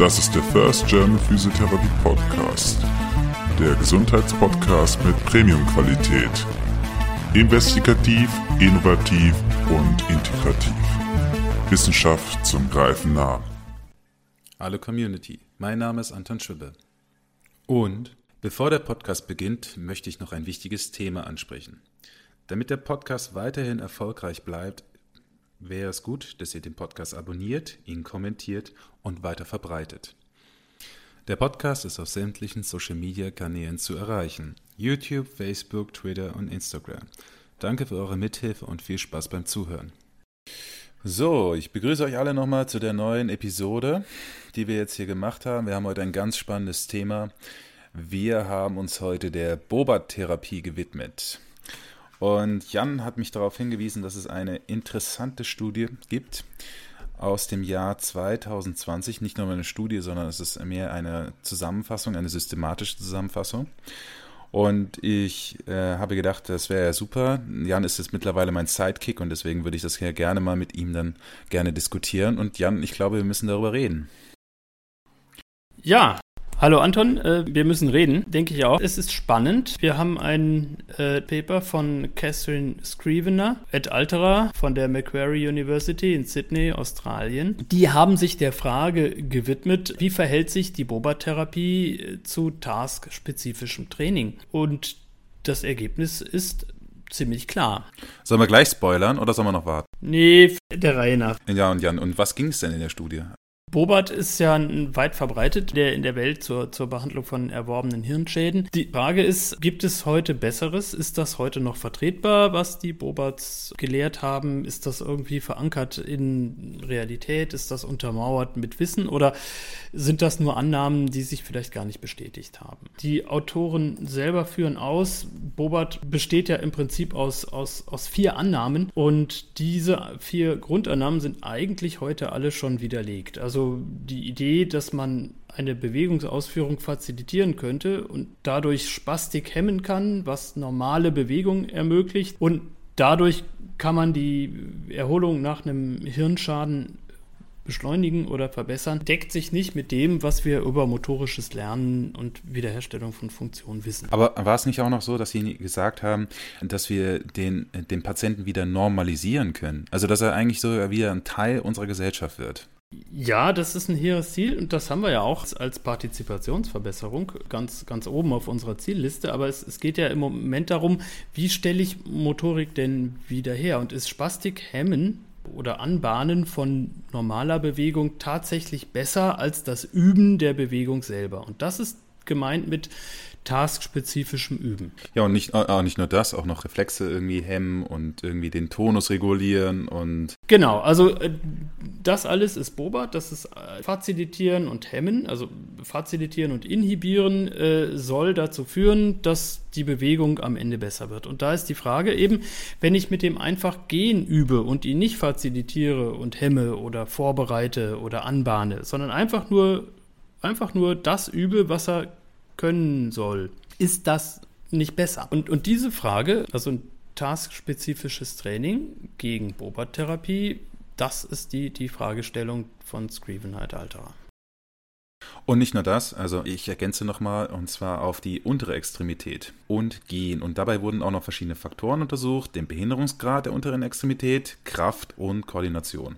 Das ist der First German Physiotherapy Podcast. Der Gesundheitspodcast mit Premium-Qualität. Investigativ, innovativ und integrativ. Wissenschaft zum Greifen nah. Hallo Community, mein Name ist Anton Schwibbe. Und bevor der Podcast beginnt, möchte ich noch ein wichtiges Thema ansprechen. Damit der Podcast weiterhin erfolgreich bleibt, wäre es gut, dass ihr den Podcast abonniert, ihn kommentiert und weiter verbreitet. Der Podcast ist auf sämtlichen Social-Media-Kanälen zu erreichen. YouTube, Facebook, Twitter und Instagram. Danke für eure Mithilfe und viel Spaß beim Zuhören. So, ich begrüße euch alle nochmal zu der neuen Episode, die wir jetzt hier gemacht haben. Wir haben heute ein ganz spannendes Thema. Wir haben uns heute der Bobat-Therapie gewidmet. Und Jan hat mich darauf hingewiesen, dass es eine interessante Studie gibt aus dem Jahr 2020. Nicht nur eine Studie, sondern es ist mehr eine Zusammenfassung, eine systematische Zusammenfassung. Und ich äh, habe gedacht, das wäre ja super. Jan ist jetzt mittlerweile mein Sidekick und deswegen würde ich das hier gerne mal mit ihm dann gerne diskutieren. Und Jan, ich glaube, wir müssen darüber reden. Ja, Hallo Anton, äh, wir müssen reden, denke ich auch. Es ist spannend. Wir haben ein äh, Paper von Catherine Scrivener et altera von der Macquarie University in Sydney, Australien. Die haben sich der Frage gewidmet, wie verhält sich die Boba-Therapie äh, zu taskspezifischem Training? Und das Ergebnis ist ziemlich klar. Sollen wir gleich spoilern oder sollen wir noch warten? Nee, der Reihe nach. Ja, und Jan, und was ging es denn in der Studie? Bobat ist ja weit verbreitet der in der Welt zur, zur Behandlung von erworbenen Hirnschäden. Die Frage ist, gibt es heute Besseres? Ist das heute noch vertretbar, was die Bobats gelehrt haben? Ist das irgendwie verankert in Realität? Ist das untermauert mit Wissen? Oder sind das nur Annahmen, die sich vielleicht gar nicht bestätigt haben? Die Autoren selber führen aus, Bobat besteht ja im Prinzip aus, aus, aus vier Annahmen und diese vier Grundannahmen sind eigentlich heute alle schon widerlegt. Also also die Idee, dass man eine Bewegungsausführung fazilitieren könnte und dadurch Spastik hemmen kann, was normale Bewegung ermöglicht. Und dadurch kann man die Erholung nach einem Hirnschaden beschleunigen oder verbessern, deckt sich nicht mit dem, was wir über motorisches Lernen und Wiederherstellung von Funktionen wissen. Aber war es nicht auch noch so, dass Sie gesagt haben, dass wir den, den Patienten wieder normalisieren können? Also, dass er eigentlich so wieder ein Teil unserer Gesellschaft wird? Ja, das ist ein hehres Ziel und das haben wir ja auch als Partizipationsverbesserung ganz, ganz oben auf unserer Zielliste. Aber es, es geht ja im Moment darum, wie stelle ich Motorik denn wieder her? Und ist Spastik hemmen oder Anbahnen von normaler Bewegung tatsächlich besser als das Üben der Bewegung selber? Und das ist gemeint mit taskspezifischem Üben. Ja, und nicht, äh, nicht nur das, auch noch Reflexe irgendwie hemmen und irgendwie den Tonus regulieren und. Genau, also äh, das alles ist Bobat, das ist äh, Fazilitieren und Hemmen, also Fazilitieren und Inhibieren äh, soll dazu führen, dass die Bewegung am Ende besser wird. Und da ist die Frage eben, wenn ich mit dem einfach Gehen übe und ihn nicht fazilitiere und hemme oder vorbereite oder anbahne, sondern einfach nur einfach nur das übe, was er können soll, ist das nicht besser? Und, und diese Frage, also ein taskspezifisches Training gegen Bobat-Therapie, das ist die, die Fragestellung von Scrivenheit Alterer. Und nicht nur das, also ich ergänze nochmal, und zwar auf die untere Extremität und Gehen. Und dabei wurden auch noch verschiedene Faktoren untersucht, den Behinderungsgrad der unteren Extremität, Kraft und Koordination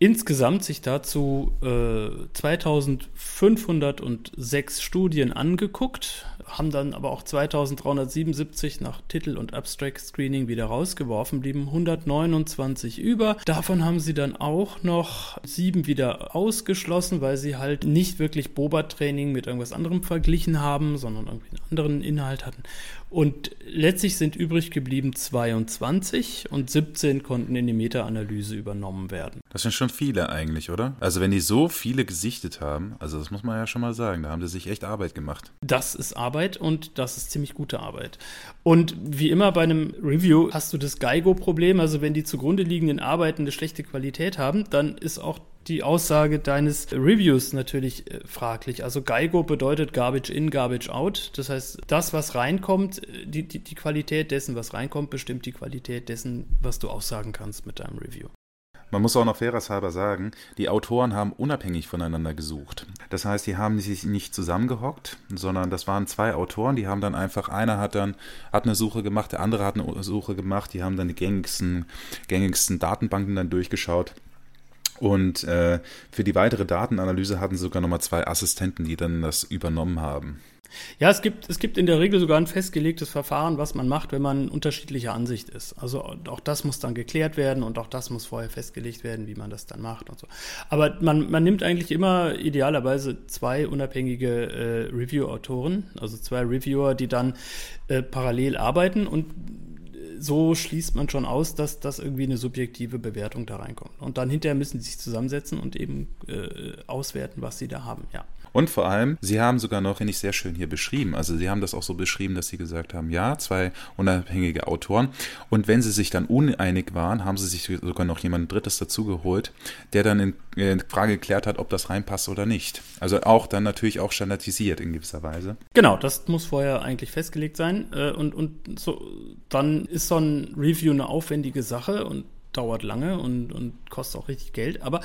insgesamt sich dazu äh, 2506 Studien angeguckt, haben dann aber auch 2377 nach Titel und Abstract Screening wieder rausgeworfen, blieben 129 über. Davon haben sie dann auch noch sieben wieder ausgeschlossen, weil sie halt nicht wirklich Boba-Training mit irgendwas anderem verglichen haben, sondern irgendwie einen anderen Inhalt hatten. Und letztlich sind übrig geblieben 22 und 17 konnten in die Meta-Analyse übernommen werden. Das sind schon viele eigentlich, oder? Also wenn die so viele gesichtet haben, also das muss man ja schon mal sagen, da haben sie sich echt Arbeit gemacht. Das ist Arbeit und das ist ziemlich gute Arbeit. Und wie immer bei einem Review hast du das Geigo-Problem, also wenn die zugrunde liegenden Arbeiten eine schlechte Qualität haben, dann ist auch die Aussage deines Reviews natürlich äh, fraglich. Also GIGO bedeutet Garbage in, Garbage out. Das heißt, das, was reinkommt, äh, die, die, die Qualität dessen, was reinkommt, bestimmt die Qualität dessen, was du aussagen kannst mit deinem Review. Man muss auch noch fairerhalber sagen, die Autoren haben unabhängig voneinander gesucht. Das heißt, die haben sich nicht zusammengehockt, sondern das waren zwei Autoren, die haben dann einfach, einer hat dann hat eine Suche gemacht, der andere hat eine Suche gemacht, die haben dann die gängigsten, gängigsten Datenbanken dann durchgeschaut. Und äh, für die weitere Datenanalyse hatten sie sogar nochmal zwei Assistenten, die dann das übernommen haben. Ja, es gibt, es gibt in der Regel sogar ein festgelegtes Verfahren, was man macht, wenn man unterschiedlicher Ansicht ist. Also auch das muss dann geklärt werden und auch das muss vorher festgelegt werden, wie man das dann macht und so. Aber man, man nimmt eigentlich immer idealerweise zwei unabhängige äh, Review-Autoren, also zwei Reviewer, die dann äh, parallel arbeiten und so schließt man schon aus, dass das irgendwie eine subjektive Bewertung da reinkommt. Und dann hinterher müssen sie sich zusammensetzen und eben äh, auswerten, was sie da haben, ja. Und vor allem, Sie haben sogar noch, finde ich sehr schön hier beschrieben, also Sie haben das auch so beschrieben, dass Sie gesagt haben, ja, zwei unabhängige Autoren. Und wenn Sie sich dann uneinig waren, haben Sie sich sogar noch jemand Drittes dazugeholt, der dann in, in Frage geklärt hat, ob das reinpasst oder nicht. Also auch dann natürlich auch standardisiert in gewisser Weise. Genau, das muss vorher eigentlich festgelegt sein. Äh, und, und so, dann ist so ein Review eine aufwendige Sache und dauert lange und, und kostet auch richtig Geld, aber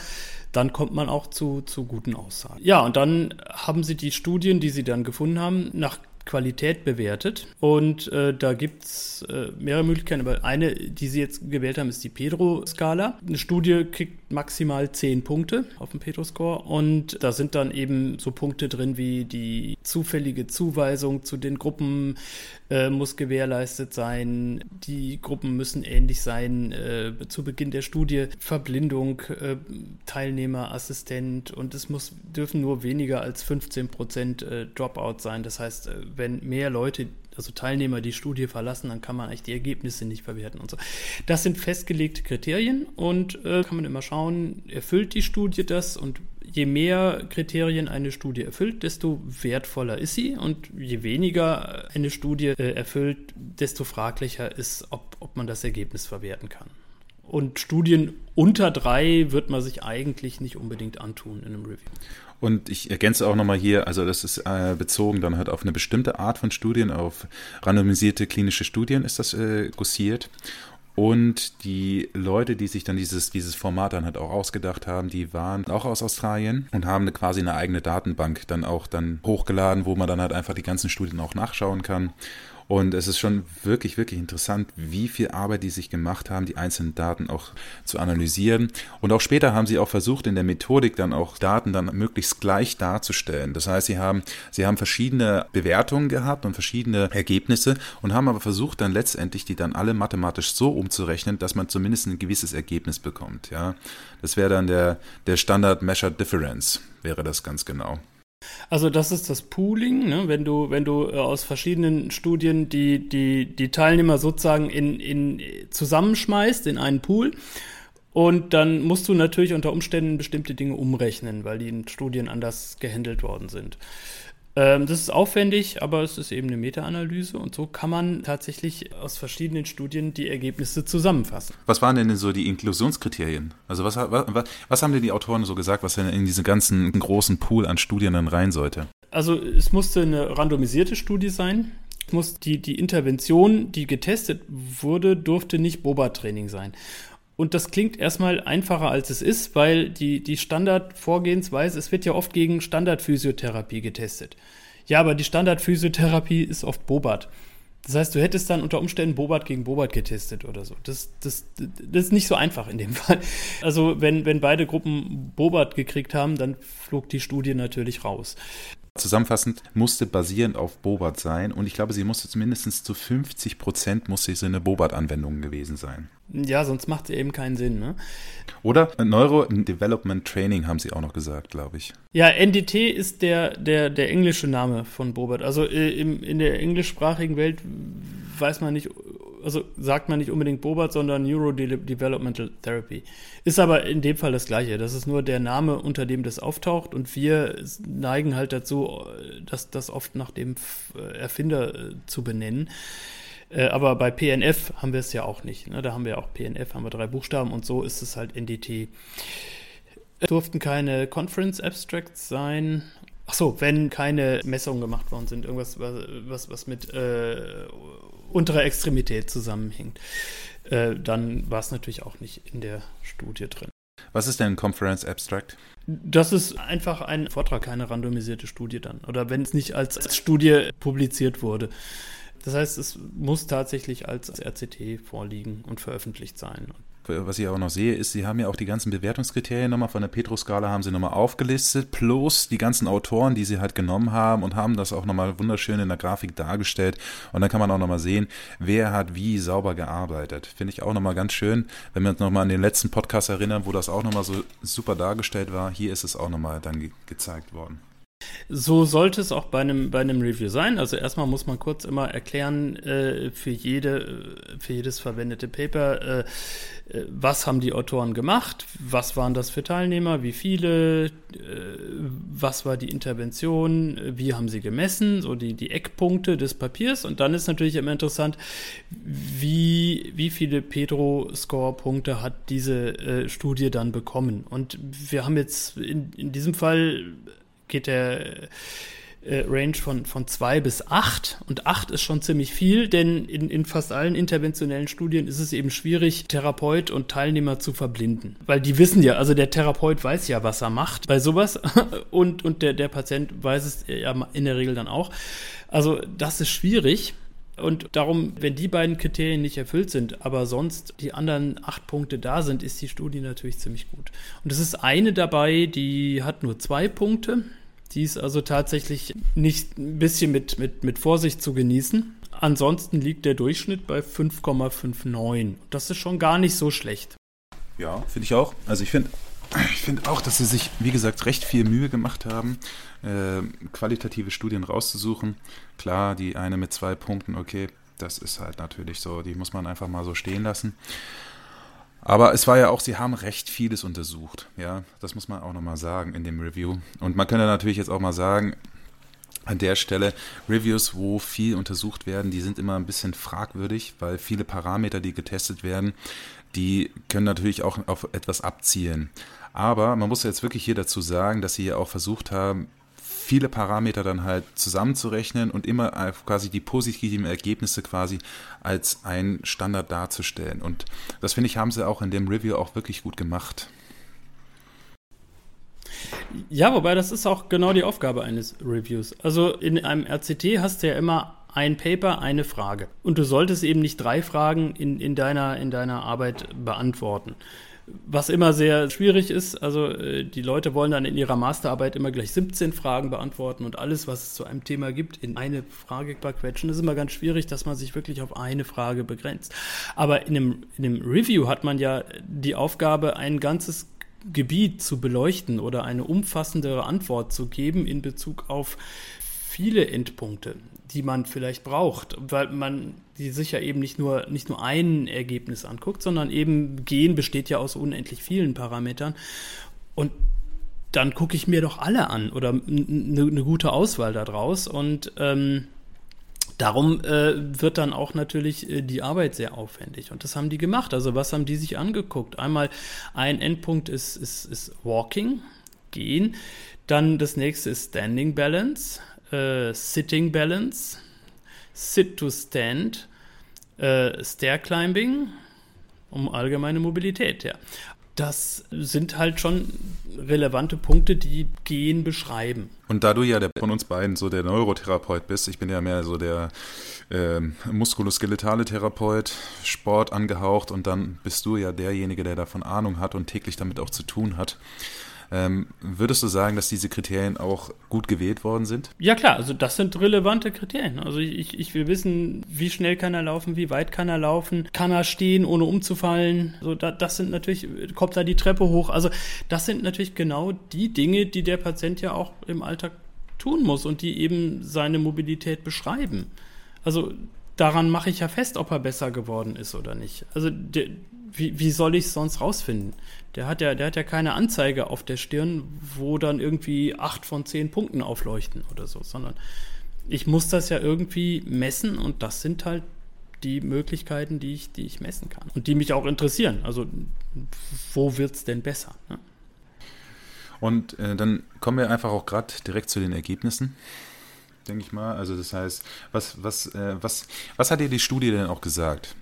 dann kommt man auch zu, zu guten Aussagen. Ja, und dann haben sie die Studien, die sie dann gefunden haben, nach Qualität bewertet. Und äh, da gibt es äh, mehrere Möglichkeiten, aber eine, die Sie jetzt gewählt haben, ist die Pedro-Skala. Eine Studie kriegt maximal 10 Punkte auf dem Pedro-Score und da sind dann eben so Punkte drin wie die zufällige Zuweisung zu den Gruppen äh, muss gewährleistet sein, die Gruppen müssen ähnlich sein äh, zu Beginn der Studie, Verblindung, äh, Teilnehmer, Assistent und es muss, dürfen nur weniger als 15 Prozent äh, Dropout sein. Das heißt, wenn mehr Leute, also Teilnehmer, die Studie verlassen, dann kann man eigentlich die Ergebnisse nicht verwerten und so. Das sind festgelegte Kriterien und äh, kann man immer schauen, erfüllt die Studie das und je mehr Kriterien eine Studie erfüllt, desto wertvoller ist sie und je weniger eine Studie äh, erfüllt, desto fraglicher ist, ob, ob man das Ergebnis verwerten kann. Und Studien unter drei wird man sich eigentlich nicht unbedingt antun in einem Review. Und ich ergänze auch nochmal hier, also das ist äh, bezogen dann halt auf eine bestimmte Art von Studien, auf randomisierte klinische Studien ist das äh, gussiert. Und die Leute, die sich dann dieses, dieses Format dann halt auch ausgedacht haben, die waren auch aus Australien und haben eine, quasi eine eigene Datenbank dann auch dann hochgeladen, wo man dann halt einfach die ganzen Studien auch nachschauen kann. Und es ist schon wirklich, wirklich interessant, wie viel Arbeit die sich gemacht haben, die einzelnen Daten auch zu analysieren. Und auch später haben sie auch versucht, in der Methodik dann auch Daten dann möglichst gleich darzustellen. Das heißt, sie haben, sie haben verschiedene Bewertungen gehabt und verschiedene Ergebnisse und haben aber versucht, dann letztendlich die dann alle mathematisch so umzurechnen, dass man zumindest ein gewisses Ergebnis bekommt. Ja, das wäre dann der, der Standard Measured Difference, wäre das ganz genau. Also das ist das Pooling, ne? wenn du, wenn du äh, aus verschiedenen Studien die, die, die Teilnehmer sozusagen in, in zusammenschmeißt in einen Pool. Und dann musst du natürlich unter Umständen bestimmte Dinge umrechnen, weil die in Studien anders gehandelt worden sind. Ähm, das ist aufwendig, aber es ist eben eine Meta-Analyse und so kann man tatsächlich aus verschiedenen Studien die Ergebnisse zusammenfassen. Was waren denn so die Inklusionskriterien? Also was, was, was haben denn die Autoren so gesagt, was denn in diesen ganzen großen Pool an Studien dann rein sollte? Also es musste eine randomisierte Studie sein. Es muss die, die Intervention, die getestet wurde, durfte nicht Boba-Training sein. Und das klingt erstmal einfacher, als es ist, weil die, die Standardvorgehensweise, es wird ja oft gegen Standardphysiotherapie getestet. Ja, aber die Standardphysiotherapie ist oft Bobat. Das heißt, du hättest dann unter Umständen Bobat gegen Bobat getestet oder so. Das, das, das ist nicht so einfach in dem Fall. Also, wenn, wenn beide Gruppen Bobat gekriegt haben, dann flog die Studie natürlich raus. Zusammenfassend musste basierend auf Bobat sein und ich glaube, sie musste zumindest zu 50 Prozent musste sie eine Bobat-Anwendung gewesen sein. Ja, sonst macht sie eben keinen Sinn, ne? Oder Neuro Development Training haben sie auch noch gesagt, glaube ich. Ja, NDT ist der, der, der englische Name von Bobat. Also äh, im, in der englischsprachigen Welt weiß man nicht also sagt man nicht unbedingt Bobat, sondern Neuro Developmental Therapy. Ist aber in dem Fall das Gleiche. Das ist nur der Name, unter dem das auftaucht und wir neigen halt dazu, das, das oft nach dem Erfinder äh, zu benennen. Äh, aber bei PNF haben wir es ja auch nicht. Ne? Da haben wir auch PNF, haben wir drei Buchstaben und so ist es halt NDT. Es durften keine Conference Abstracts sein. Ach so, wenn keine Messungen gemacht worden sind, irgendwas, was, was mit äh, unterer Extremität zusammenhängt, äh, dann war es natürlich auch nicht in der Studie drin. Was ist denn ein Conference Abstract? Das ist einfach ein Vortrag, keine randomisierte Studie dann. Oder wenn es nicht als, als Studie publiziert wurde. Das heißt, es muss tatsächlich als RCT vorliegen und veröffentlicht sein was ich auch noch sehe, ist, sie haben ja auch die ganzen Bewertungskriterien nochmal von der Petro-Skala haben sie nochmal aufgelistet, plus die ganzen Autoren, die sie halt genommen haben und haben das auch nochmal wunderschön in der Grafik dargestellt. Und dann kann man auch nochmal sehen, wer hat wie sauber gearbeitet. Finde ich auch nochmal ganz schön, wenn wir uns nochmal an den letzten Podcast erinnern, wo das auch nochmal so super dargestellt war. Hier ist es auch nochmal dann ge gezeigt worden. So sollte es auch bei einem, bei einem Review sein. Also erstmal muss man kurz immer erklären äh, für, jede, für jedes verwendete Paper, äh, äh, was haben die Autoren gemacht, was waren das für Teilnehmer, wie viele, äh, was war die Intervention, wie haben sie gemessen, so die, die Eckpunkte des Papiers. Und dann ist natürlich immer interessant, wie, wie viele Pedro-Score-Punkte hat diese äh, Studie dann bekommen. Und wir haben jetzt in, in diesem Fall geht der äh, Range von, von zwei bis acht und acht ist schon ziemlich viel, denn in, in fast allen interventionellen Studien ist es eben schwierig, Therapeut und Teilnehmer zu verblinden. Weil die wissen ja, also der Therapeut weiß ja, was er macht bei sowas und, und der, der Patient weiß es ja in der Regel dann auch. Also das ist schwierig. Und darum, wenn die beiden Kriterien nicht erfüllt sind, aber sonst die anderen acht Punkte da sind, ist die Studie natürlich ziemlich gut. Und es ist eine dabei, die hat nur zwei Punkte. Die ist also tatsächlich nicht ein bisschen mit, mit, mit Vorsicht zu genießen. Ansonsten liegt der Durchschnitt bei 5,59. Das ist schon gar nicht so schlecht. Ja, finde ich auch. Also ich finde ich finde auch, dass sie sich, wie gesagt, recht viel Mühe gemacht haben, äh, qualitative Studien rauszusuchen. Klar, die eine mit zwei Punkten, okay, das ist halt natürlich so, die muss man einfach mal so stehen lassen. Aber es war ja auch, sie haben recht vieles untersucht. Ja, das muss man auch nochmal sagen in dem Review. Und man könnte natürlich jetzt auch mal sagen, an der Stelle, Reviews, wo viel untersucht werden, die sind immer ein bisschen fragwürdig, weil viele Parameter, die getestet werden, die können natürlich auch auf etwas abzielen. Aber man muss jetzt wirklich hier dazu sagen, dass sie ja auch versucht haben, viele Parameter dann halt zusammenzurechnen und immer quasi die positiven Ergebnisse quasi als ein Standard darzustellen. Und das finde ich, haben sie auch in dem Review auch wirklich gut gemacht. Ja, wobei das ist auch genau die Aufgabe eines Reviews. Also in einem RCT hast du ja immer ein Paper, eine Frage. Und du solltest eben nicht drei Fragen in, in, deiner, in deiner Arbeit beantworten. Was immer sehr schwierig ist, also äh, die Leute wollen dann in ihrer Masterarbeit immer gleich 17 Fragen beantworten und alles, was es zu einem Thema gibt, in eine Frage quetschen. Das ist immer ganz schwierig, dass man sich wirklich auf eine Frage begrenzt. Aber in einem, in einem Review hat man ja die Aufgabe, ein ganzes Gebiet zu beleuchten oder eine umfassendere Antwort zu geben in Bezug auf viele Endpunkte, die man vielleicht braucht, weil man die sich ja eben nicht nur, nicht nur ein Ergebnis anguckt, sondern eben Gen besteht ja aus unendlich vielen Parametern. Und dann gucke ich mir doch alle an oder eine ne gute Auswahl daraus. Und ähm, darum äh, wird dann auch natürlich äh, die Arbeit sehr aufwendig. Und das haben die gemacht. Also was haben die sich angeguckt? Einmal ein Endpunkt ist, ist, ist Walking, Gehen. Dann das nächste ist Standing Balance äh, Sitting Balance, Sit to Stand, äh, Stair Climbing, um allgemeine Mobilität, ja. Das sind halt schon relevante Punkte, die Gehen beschreiben. Und da du ja der, von uns beiden so der Neurotherapeut bist, ich bin ja mehr so der äh, muskuloskeletale Therapeut, Sport angehaucht und dann bist du ja derjenige, der davon Ahnung hat und täglich damit auch zu tun hat. Ähm, würdest du sagen, dass diese Kriterien auch gut gewählt worden sind? Ja klar, also das sind relevante Kriterien. Also ich, ich will wissen, wie schnell kann er laufen, wie weit kann er laufen, kann er stehen, ohne umzufallen. Also da, das sind natürlich, kommt da die Treppe hoch. Also das sind natürlich genau die Dinge, die der Patient ja auch im Alltag tun muss und die eben seine Mobilität beschreiben. Also daran mache ich ja fest, ob er besser geworden ist oder nicht. Also wie, wie soll ich es sonst rausfinden? Der hat ja, der hat ja keine Anzeige auf der Stirn, wo dann irgendwie acht von zehn Punkten aufleuchten oder so, sondern ich muss das ja irgendwie messen und das sind halt die Möglichkeiten, die ich, die ich messen kann und die mich auch interessieren. Also wo wird es denn besser? Ne? Und äh, dann kommen wir einfach auch gerade direkt zu den Ergebnissen, denke ich mal. Also das heißt, was, was, äh, was, was hat dir die Studie denn auch gesagt?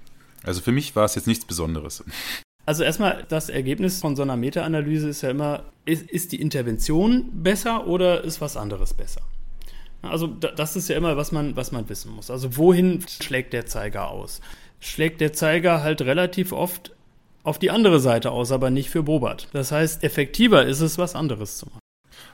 Also für mich war es jetzt nichts Besonderes. Also erstmal, das Ergebnis von so einer Meta-Analyse ist ja immer, ist, ist die Intervention besser oder ist was anderes besser? Also das ist ja immer, was man, was man wissen muss. Also wohin schlägt der Zeiger aus? Schlägt der Zeiger halt relativ oft auf die andere Seite aus, aber nicht für Bobat. Das heißt, effektiver ist es, was anderes zu machen.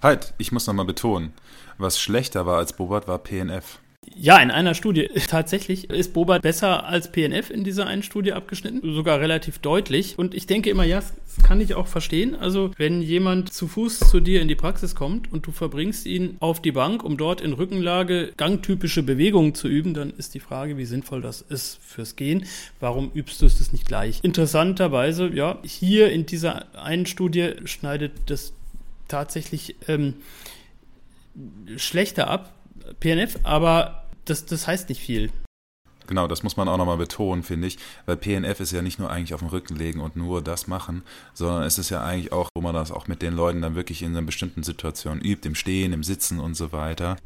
Halt, ich muss nochmal betonen, was schlechter war als Bobat war PNF. Ja, in einer Studie. Tatsächlich ist Boba besser als PNF in dieser einen Studie abgeschnitten, sogar relativ deutlich. Und ich denke immer, ja, das kann ich auch verstehen. Also, wenn jemand zu Fuß zu dir in die Praxis kommt und du verbringst ihn auf die Bank, um dort in Rückenlage gangtypische Bewegungen zu üben, dann ist die Frage, wie sinnvoll das ist fürs Gehen. Warum übst du es nicht gleich? Interessanterweise, ja, hier in dieser einen Studie schneidet das tatsächlich ähm, schlechter ab PNF, aber das, das heißt nicht viel. Genau, das muss man auch nochmal betonen, finde ich, weil PNF ist ja nicht nur eigentlich auf den Rücken legen und nur das machen, sondern es ist ja eigentlich auch, wo man das auch mit den Leuten dann wirklich in einer bestimmten Situation übt, im Stehen, im Sitzen und so weiter.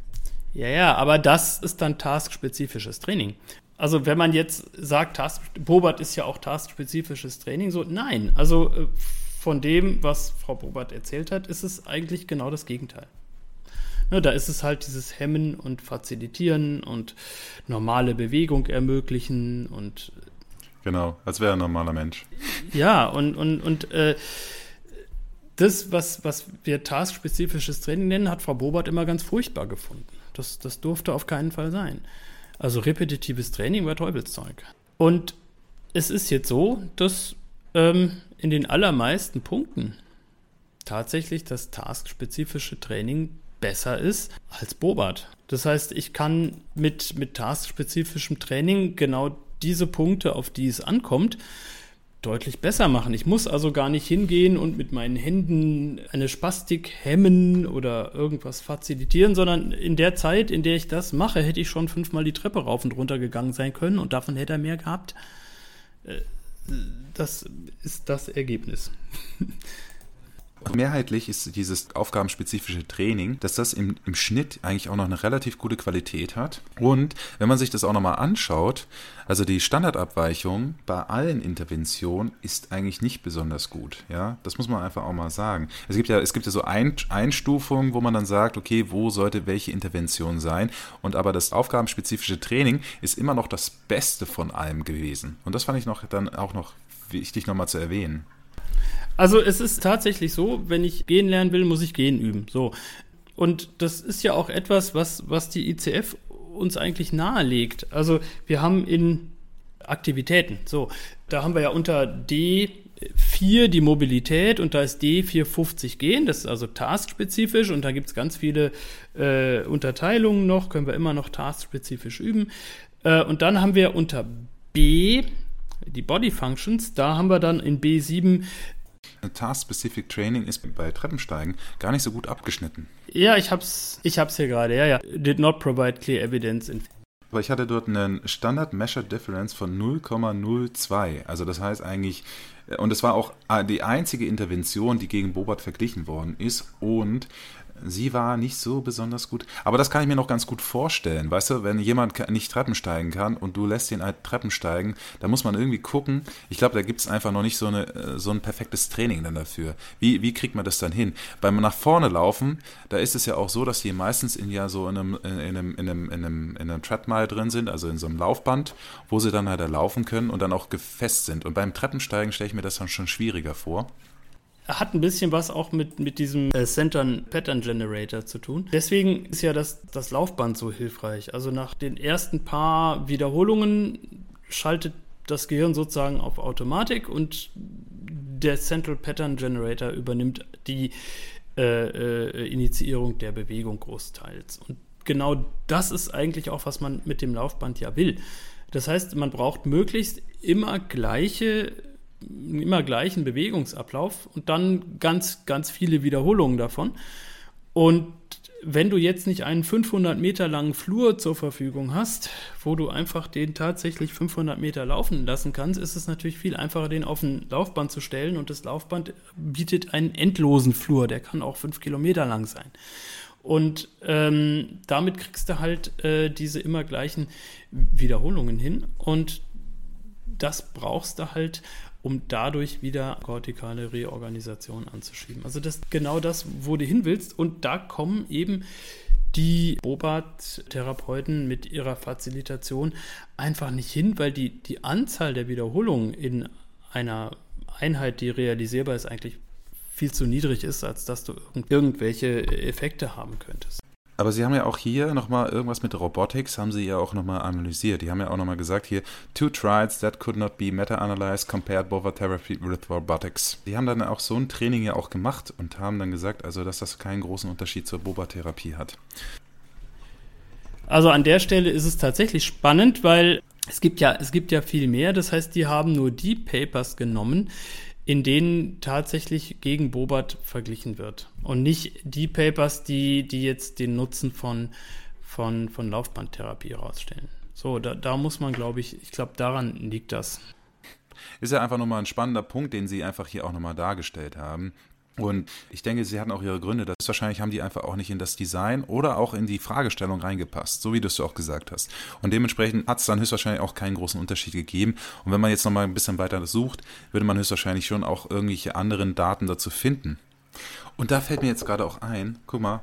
Ja, ja, aber das ist dann taskspezifisches Training. Also wenn man jetzt sagt, Task, Bobert ist ja auch taskspezifisches Training, so nein. Also äh, von dem, was Frau Bobert erzählt hat, ist es eigentlich genau das Gegenteil. Ne, da ist es halt dieses Hemmen und Fazilitieren und normale Bewegung ermöglichen und Genau, als wäre ein normaler Mensch. Ja, und, und, und äh, das, was, was wir taskspezifisches Training nennen, hat Frau Bobert immer ganz furchtbar gefunden. Das, das durfte auf keinen Fall sein. Also repetitives Training war Teufelszeug. Und es ist jetzt so, dass ähm, in den allermeisten Punkten tatsächlich das taskspezifische Training besser ist als Bobat. Das heißt, ich kann mit, mit taskspezifischem Training genau diese Punkte, auf die es ankommt, deutlich besser machen. Ich muss also gar nicht hingehen und mit meinen Händen eine Spastik hemmen oder irgendwas fazilitieren, sondern in der Zeit, in der ich das mache, hätte ich schon fünfmal die Treppe rauf und runter gegangen sein können und davon hätte er mehr gehabt. Äh, das ist das Ergebnis. Mehrheitlich ist dieses aufgabenspezifische Training, dass das im, im Schnitt eigentlich auch noch eine relativ gute Qualität hat. Und wenn man sich das auch nochmal anschaut, also die Standardabweichung bei allen Interventionen ist eigentlich nicht besonders gut. Ja, das muss man einfach auch mal sagen. Es gibt ja, es gibt ja so ein, Einstufungen, wo man dann sagt, okay, wo sollte welche Intervention sein? Und aber das aufgabenspezifische Training ist immer noch das Beste von allem gewesen. Und das fand ich noch dann auch noch wichtig nochmal zu erwähnen. Also es ist tatsächlich so, wenn ich gehen lernen will, muss ich gehen üben. So. Und das ist ja auch etwas, was, was die ICF uns eigentlich nahelegt. Also wir haben in Aktivitäten, so, da haben wir ja unter D4 die Mobilität und da ist D450 gehen, das ist also taskspezifisch und da gibt es ganz viele äh, Unterteilungen noch, können wir immer noch taskspezifisch üben. Äh, und dann haben wir unter B die Body Functions, da haben wir dann in B7 Task-Specific Training ist bei Treppensteigen gar nicht so gut abgeschnitten. Ja, ich hab's, ich hab's hier gerade, ja, ja. Did not provide clear evidence. Aber ich hatte dort einen Standard Measure Difference von 0,02. Also das heißt eigentlich, und es war auch die einzige Intervention, die gegen Bobat verglichen worden ist. Und sie war nicht so besonders gut. Aber das kann ich mir noch ganz gut vorstellen. Weißt du, wenn jemand nicht Treppen steigen kann und du lässt ihn halt Treppen steigen, da muss man irgendwie gucken. Ich glaube, da gibt es einfach noch nicht so, eine, äh, so ein perfektes Training dann dafür. Wie, wie kriegt man das dann hin? Beim nach vorne laufen, da ist es ja auch so, dass die meistens in ja so in einem, in einem, in einem, in einem, in einem Treadmile drin sind, also in so einem Laufband, wo sie dann halt laufen können und dann auch gefest sind. Und beim Treppensteigen stelle ich mir das dann schon schwieriger vor hat ein bisschen was auch mit, mit diesem äh, Centern Pattern Generator zu tun. Deswegen ist ja das, das Laufband so hilfreich. Also nach den ersten paar Wiederholungen schaltet das Gehirn sozusagen auf Automatik und der Central Pattern Generator übernimmt die äh, äh, Initiierung der Bewegung großteils. Und genau das ist eigentlich auch, was man mit dem Laufband ja will. Das heißt, man braucht möglichst immer gleiche immer gleichen Bewegungsablauf und dann ganz, ganz viele Wiederholungen davon. Und wenn du jetzt nicht einen 500 Meter langen Flur zur Verfügung hast, wo du einfach den tatsächlich 500 Meter laufen lassen kannst, ist es natürlich viel einfacher, den auf ein Laufband zu stellen. Und das Laufband bietet einen endlosen Flur, der kann auch fünf Kilometer lang sein. Und ähm, damit kriegst du halt äh, diese immer gleichen Wiederholungen hin. Und das brauchst du halt, um dadurch wieder kortikale Reorganisation anzuschieben. Also das genau das, wo du hin willst. Und da kommen eben die Bobat-Therapeuten mit ihrer Facilitation einfach nicht hin, weil die, die Anzahl der Wiederholungen in einer Einheit, die realisierbar ist, eigentlich viel zu niedrig ist, als dass du irgendwelche Effekte haben könntest. Aber Sie haben ja auch hier nochmal irgendwas mit Robotics, haben Sie ja auch nochmal analysiert. Die haben ja auch nochmal gesagt hier, two trials that could not be meta-analyzed compared Bova therapy with robotics. Die haben dann auch so ein Training ja auch gemacht und haben dann gesagt, also dass das keinen großen Unterschied zur Boba-Therapie hat. Also an der Stelle ist es tatsächlich spannend, weil es gibt ja, es gibt ja viel mehr. Das heißt, die haben nur die Papers genommen, in denen tatsächlich gegen Bobat verglichen wird. Und nicht die Papers, die, die jetzt den Nutzen von, von, von Laufbandtherapie herausstellen. So, da, da muss man, glaube ich, ich glaube, daran liegt das. Ist ja einfach nochmal ein spannender Punkt, den Sie einfach hier auch nochmal dargestellt haben. Und ich denke, sie hatten auch ihre Gründe. Das wahrscheinlich haben die einfach auch nicht in das Design oder auch in die Fragestellung reingepasst, so wie du es auch gesagt hast. Und dementsprechend hat es dann höchstwahrscheinlich auch keinen großen Unterschied gegeben. Und wenn man jetzt nochmal ein bisschen weiter sucht, würde man höchstwahrscheinlich schon auch irgendwelche anderen Daten dazu finden. Und da fällt mir jetzt gerade auch ein, guck mal,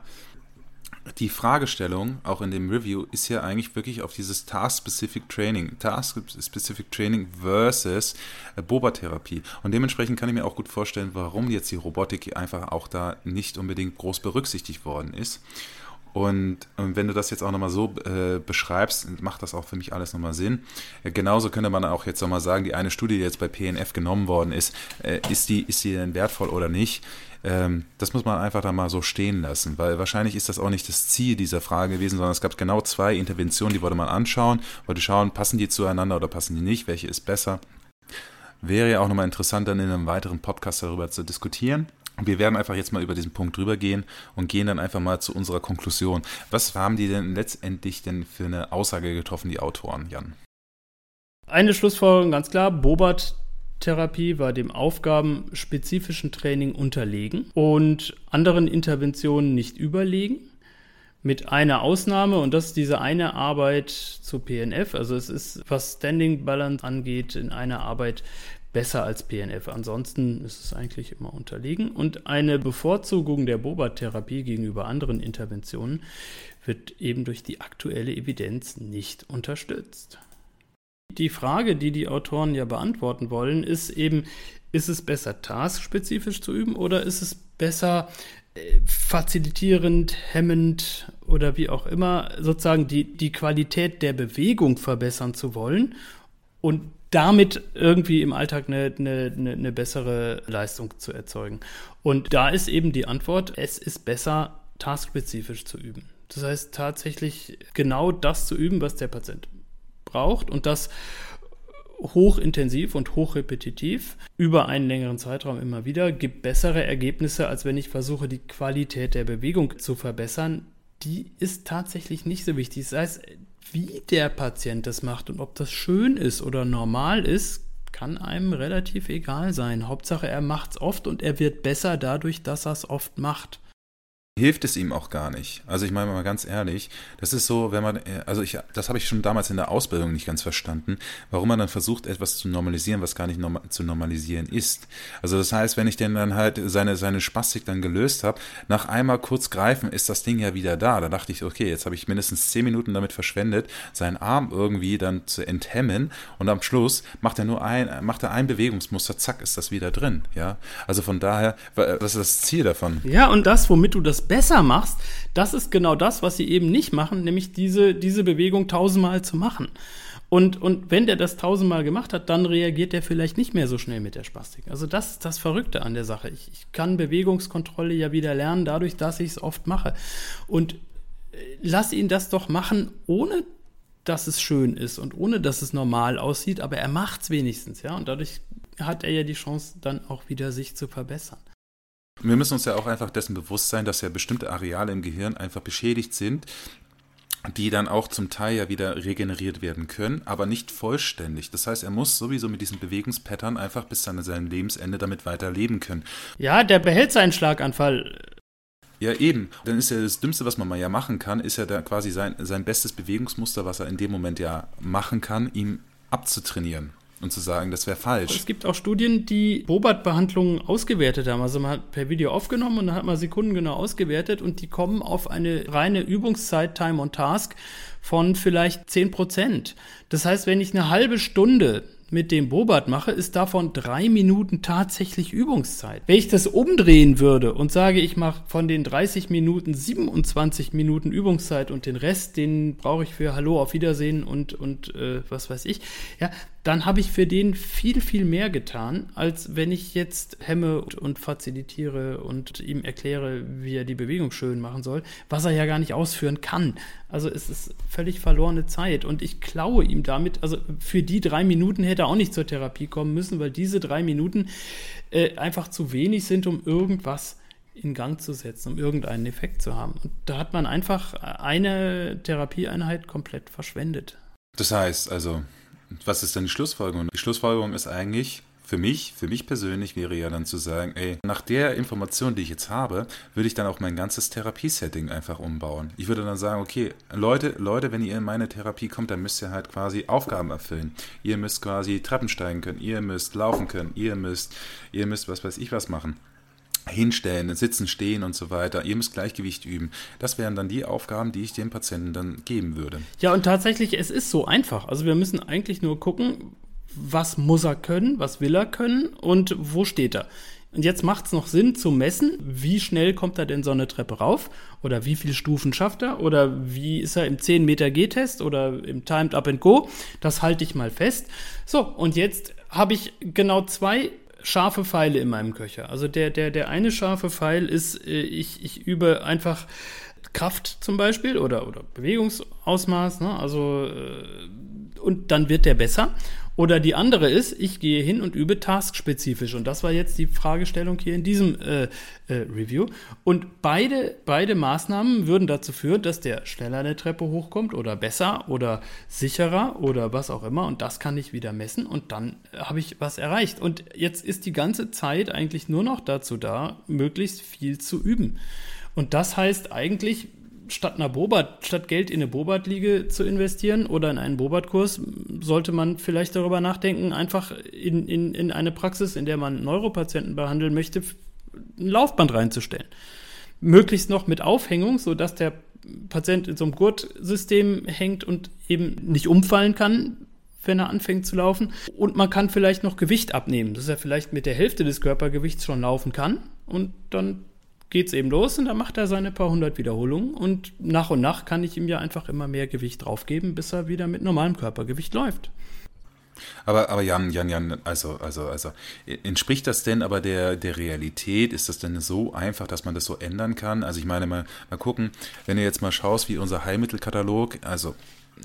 die Fragestellung, auch in dem Review, ist ja eigentlich wirklich auf dieses Task-Specific Training, Task-Specific Training versus äh, Boba-Therapie. Und dementsprechend kann ich mir auch gut vorstellen, warum jetzt die Robotik einfach auch da nicht unbedingt groß berücksichtigt worden ist. Und, und wenn du das jetzt auch nochmal so äh, beschreibst, macht das auch für mich alles nochmal Sinn. Äh, genauso könnte man auch jetzt nochmal sagen, die eine Studie, die jetzt bei PNF genommen worden ist, äh, ist, die, ist die denn wertvoll oder nicht? Ähm, das muss man einfach da mal so stehen lassen, weil wahrscheinlich ist das auch nicht das Ziel dieser Frage gewesen, sondern es gab genau zwei Interventionen, die wollte man anschauen, wollte schauen, passen die zueinander oder passen die nicht, welche ist besser. Wäre ja auch nochmal interessant, dann in einem weiteren Podcast darüber zu diskutieren. Wir werden einfach jetzt mal über diesen Punkt drüber gehen und gehen dann einfach mal zu unserer Konklusion. Was haben die denn letztendlich denn für eine Aussage getroffen, die Autoren, Jan? Eine Schlussfolgerung ganz klar, Bobat Therapie war dem aufgabenspezifischen Training unterlegen und anderen Interventionen nicht überlegen. Mit einer Ausnahme, und das ist diese eine Arbeit zu PNF. Also es ist, was Standing Balance angeht, in einer Arbeit besser als PNF. Ansonsten ist es eigentlich immer unterlegen. Und eine Bevorzugung der Boba-Therapie gegenüber anderen Interventionen wird eben durch die aktuelle Evidenz nicht unterstützt. Die Frage, die die Autoren ja beantworten wollen, ist eben, ist es besser taskspezifisch zu üben oder ist es besser äh, fazilitierend, hemmend oder wie auch immer sozusagen die, die Qualität der Bewegung verbessern zu wollen und damit irgendwie im Alltag eine, eine, eine bessere Leistung zu erzeugen. Und da ist eben die Antwort, es ist besser, taskspezifisch zu üben. Das heißt tatsächlich genau das zu üben, was der Patient braucht und das hochintensiv und hochrepetitiv über einen längeren Zeitraum immer wieder, gibt bessere Ergebnisse, als wenn ich versuche, die Qualität der Bewegung zu verbessern. Die ist tatsächlich nicht so wichtig. Das heißt, wie der Patient das macht und ob das schön ist oder normal ist, kann einem relativ egal sein. Hauptsache, er macht es oft und er wird besser dadurch, dass er es oft macht hilft es ihm auch gar nicht. Also ich meine mal ganz ehrlich, das ist so, wenn man, also ich, das habe ich schon damals in der Ausbildung nicht ganz verstanden, warum man dann versucht, etwas zu normalisieren, was gar nicht norma zu normalisieren ist. Also das heißt, wenn ich denn dann halt seine, seine Spastik dann gelöst habe, nach einmal kurz greifen, ist das Ding ja wieder da. Da dachte ich, okay, jetzt habe ich mindestens zehn Minuten damit verschwendet, seinen Arm irgendwie dann zu enthemmen und am Schluss macht er nur ein, macht er ein Bewegungsmuster, zack, ist das wieder drin. Ja, also von daher, was ist das Ziel davon? Ja, und das, womit du das besser machst, das ist genau das, was sie eben nicht machen, nämlich diese, diese Bewegung tausendmal zu machen. Und, und wenn der das tausendmal gemacht hat, dann reagiert er vielleicht nicht mehr so schnell mit der Spastik. Also das ist das Verrückte an der Sache. Ich, ich kann Bewegungskontrolle ja wieder lernen, dadurch, dass ich es oft mache. Und äh, lass ihn das doch machen, ohne dass es schön ist und ohne dass es normal aussieht, aber er macht es wenigstens, ja. Und dadurch hat er ja die Chance, dann auch wieder sich zu verbessern. Wir müssen uns ja auch einfach dessen bewusst sein, dass ja bestimmte Areale im Gehirn einfach beschädigt sind, die dann auch zum Teil ja wieder regeneriert werden können, aber nicht vollständig. Das heißt, er muss sowieso mit diesen Bewegungspattern einfach bis zu seinem Lebensende damit weiter leben können. Ja, der behält seinen Schlaganfall. Ja, eben. Dann ist ja das Dümmste, was man mal ja machen kann, ist ja da quasi sein, sein bestes Bewegungsmuster, was er in dem Moment ja machen kann, ihm abzutrainieren. Und zu sagen, das wäre falsch. Es gibt auch Studien, die Bobat-Behandlungen ausgewertet haben. Also man hat per Video aufgenommen und dann hat man sekundengenau ausgewertet und die kommen auf eine reine Übungszeit Time on Task von vielleicht 10 Prozent. Das heißt, wenn ich eine halbe Stunde mit dem Bobat mache, ist davon drei Minuten tatsächlich Übungszeit. Wenn ich das umdrehen würde und sage, ich mache von den 30 Minuten 27 Minuten Übungszeit und den Rest, den brauche ich für Hallo, auf Wiedersehen und, und äh, was weiß ich, ja, dann habe ich für den viel, viel mehr getan, als wenn ich jetzt hemme und fazilitiere und ihm erkläre, wie er die Bewegung schön machen soll, was er ja gar nicht ausführen kann. Also es ist völlig verlorene Zeit und ich klaue ihm damit, also für die drei Minuten hätte er auch nicht zur Therapie kommen müssen, weil diese drei Minuten äh, einfach zu wenig sind, um irgendwas in Gang zu setzen, um irgendeinen Effekt zu haben. Und da hat man einfach eine Therapieeinheit komplett verschwendet. Das heißt also, was ist denn die Schlussfolgerung? Die Schlussfolgerung ist eigentlich, für mich, für mich persönlich wäre ja dann zu sagen, ey, nach der Information, die ich jetzt habe, würde ich dann auch mein ganzes Therapiesetting einfach umbauen. Ich würde dann sagen, okay, Leute, Leute, wenn ihr in meine Therapie kommt, dann müsst ihr halt quasi Aufgaben erfüllen. Ihr müsst quasi Treppen steigen können, ihr müsst laufen können, ihr müsst, ihr müsst was weiß ich was machen hinstellen, sitzen, stehen und so weiter. Ihr müsst Gleichgewicht üben. Das wären dann die Aufgaben, die ich dem Patienten dann geben würde. Ja, und tatsächlich, es ist so einfach. Also wir müssen eigentlich nur gucken, was muss er können, was will er können und wo steht er. Und jetzt macht es noch Sinn zu messen, wie schnell kommt er denn so eine Treppe rauf oder wie viele Stufen schafft er oder wie ist er im 10 Meter G-Test oder im Timed Up and Go. Das halte ich mal fest. So, und jetzt habe ich genau zwei scharfe Pfeile in meinem Köcher. Also der, der, der eine scharfe Pfeil ist, äh, ich, ich übe einfach Kraft zum Beispiel oder, oder Bewegungsausmaß, ne? also äh, und dann wird der besser. Oder die andere ist, ich gehe hin und übe taskspezifisch. Und das war jetzt die Fragestellung hier in diesem äh, äh, Review. Und beide, beide Maßnahmen würden dazu führen, dass der schneller eine Treppe hochkommt oder besser oder sicherer oder was auch immer. Und das kann ich wieder messen und dann habe ich was erreicht. Und jetzt ist die ganze Zeit eigentlich nur noch dazu da, möglichst viel zu üben. Und das heißt eigentlich, statt einer Bobat, statt Geld in eine Bobat-Liege zu investieren oder in einen Bobat-Kurs, sollte man vielleicht darüber nachdenken, einfach in, in, in eine Praxis, in der man Neuropatienten behandeln möchte, ein Laufband reinzustellen. Möglichst noch mit Aufhängung, sodass der Patient in so einem Gurtsystem hängt und eben nicht umfallen kann, wenn er anfängt zu laufen. Und man kann vielleicht noch Gewicht abnehmen, dass er vielleicht mit der Hälfte des Körpergewichts schon laufen kann und dann geht's eben los und dann macht er seine paar hundert Wiederholungen und nach und nach kann ich ihm ja einfach immer mehr Gewicht draufgeben, bis er wieder mit normalem Körpergewicht läuft. Aber, aber Jan, Jan, Jan, also, also, also, entspricht das denn aber der, der Realität? Ist das denn so einfach, dass man das so ändern kann? Also ich meine, mal, mal gucken, wenn du jetzt mal schaust, wie unser Heilmittelkatalog, also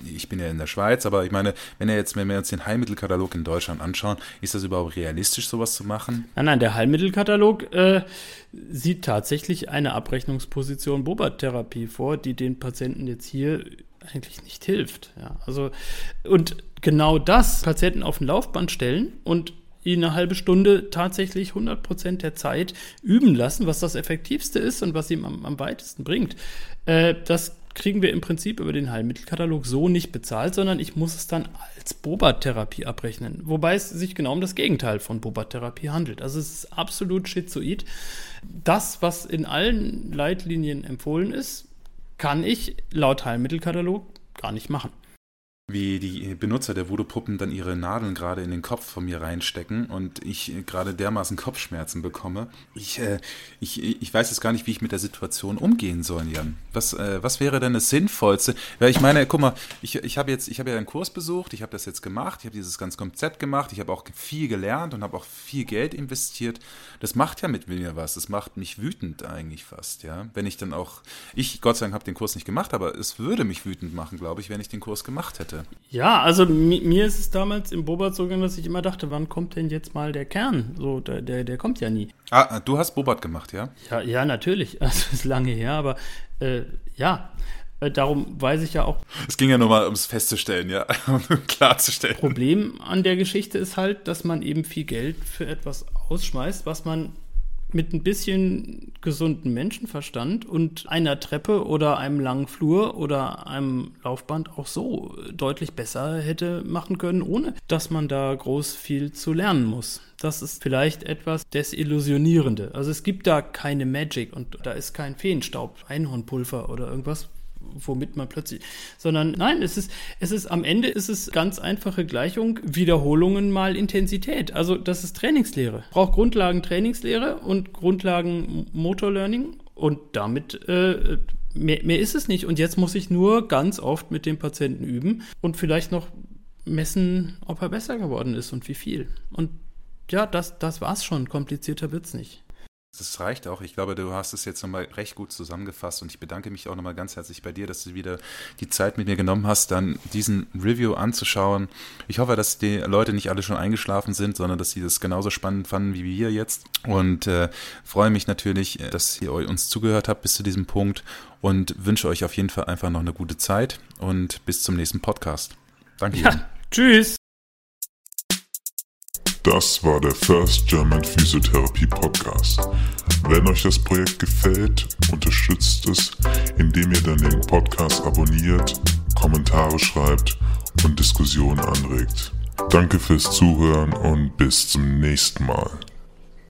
ich bin ja in der Schweiz, aber ich meine, wenn er jetzt, wenn wir uns den Heilmittelkatalog in Deutschland anschauen, ist das überhaupt realistisch, sowas zu machen? Nein, nein, der Heilmittelkatalog äh, sieht tatsächlich eine Abrechnungsposition Bobat-Therapie vor, die den Patienten jetzt hier eigentlich nicht hilft. Ja, also, und genau das, Patienten auf ein Laufband stellen und ihn eine halbe Stunde tatsächlich 100 Prozent der Zeit üben lassen, was das Effektivste ist und was ihm am, am weitesten bringt. Äh, das kriegen wir im Prinzip über den Heilmittelkatalog so nicht bezahlt, sondern ich muss es dann als Bobat-Therapie abrechnen. Wobei es sich genau um das Gegenteil von Bobat-Therapie handelt. Also es ist absolut schizoid. Das, was in allen Leitlinien empfohlen ist, kann ich laut Heilmittelkatalog gar nicht machen wie die Benutzer der Voodoo-Puppen dann ihre Nadeln gerade in den Kopf von mir reinstecken und ich gerade dermaßen Kopfschmerzen bekomme. Ich, äh, ich, ich weiß jetzt gar nicht, wie ich mit der Situation umgehen soll, Jan. Was, äh, was wäre denn das Sinnvollste? Weil ich meine, guck mal, ich, ich habe jetzt, ich habe ja einen Kurs besucht, ich habe das jetzt gemacht, ich habe dieses ganze Konzept gemacht, ich habe auch viel gelernt und habe auch viel Geld investiert. Das macht ja mit mir was. Das macht mich wütend eigentlich fast, ja. Wenn ich dann auch, ich Gott sei Dank habe den Kurs nicht gemacht, aber es würde mich wütend machen, glaube ich, wenn ich den Kurs gemacht hätte hätte. Ja, also mir ist es damals im Bobat so gegangen, dass ich immer dachte, wann kommt denn jetzt mal der Kern? So, der, der, der kommt ja nie. Ah, du hast Bobat gemacht, ja? Ja, ja, natürlich. Also das ist lange her, aber äh, ja. Äh, darum weiß ich ja auch. Es ging ja nur mal ums festzustellen, ja, um klarzustellen. Problem an der Geschichte ist halt, dass man eben viel Geld für etwas ausschmeißt, was man mit ein bisschen gesunden Menschenverstand und einer Treppe oder einem langen Flur oder einem Laufband auch so deutlich besser hätte machen können, ohne dass man da groß viel zu lernen muss. Das ist vielleicht etwas Desillusionierende. Also es gibt da keine Magic und da ist kein Feenstaub, Einhornpulver oder irgendwas, womit man plötzlich, sondern nein, es ist, es ist am Ende ist es ganz einfache Gleichung, Wiederholungen mal Intensität. Also das ist Trainingslehre. Braucht Grundlagen Trainingslehre und Grundlagen Motorlearning und damit äh, mehr, mehr ist es nicht. Und jetzt muss ich nur ganz oft mit dem Patienten üben und vielleicht noch messen, ob er besser geworden ist und wie viel. Und ja, das, das war's schon. Komplizierter wird's nicht. Das reicht auch. Ich glaube, du hast es jetzt nochmal recht gut zusammengefasst und ich bedanke mich auch nochmal ganz herzlich bei dir, dass du wieder die Zeit mit mir genommen hast, dann diesen Review anzuschauen. Ich hoffe, dass die Leute nicht alle schon eingeschlafen sind, sondern dass sie das genauso spannend fanden wie wir jetzt und äh, freue mich natürlich, dass ihr uns zugehört habt bis zu diesem Punkt und wünsche euch auf jeden Fall einfach noch eine gute Zeit und bis zum nächsten Podcast. Danke. Ja, tschüss. Das war der First German Physiotherapy Podcast. Wenn euch das Projekt gefällt, unterstützt es, indem ihr dann den Podcast abonniert, Kommentare schreibt und Diskussionen anregt. Danke fürs Zuhören und bis zum nächsten Mal.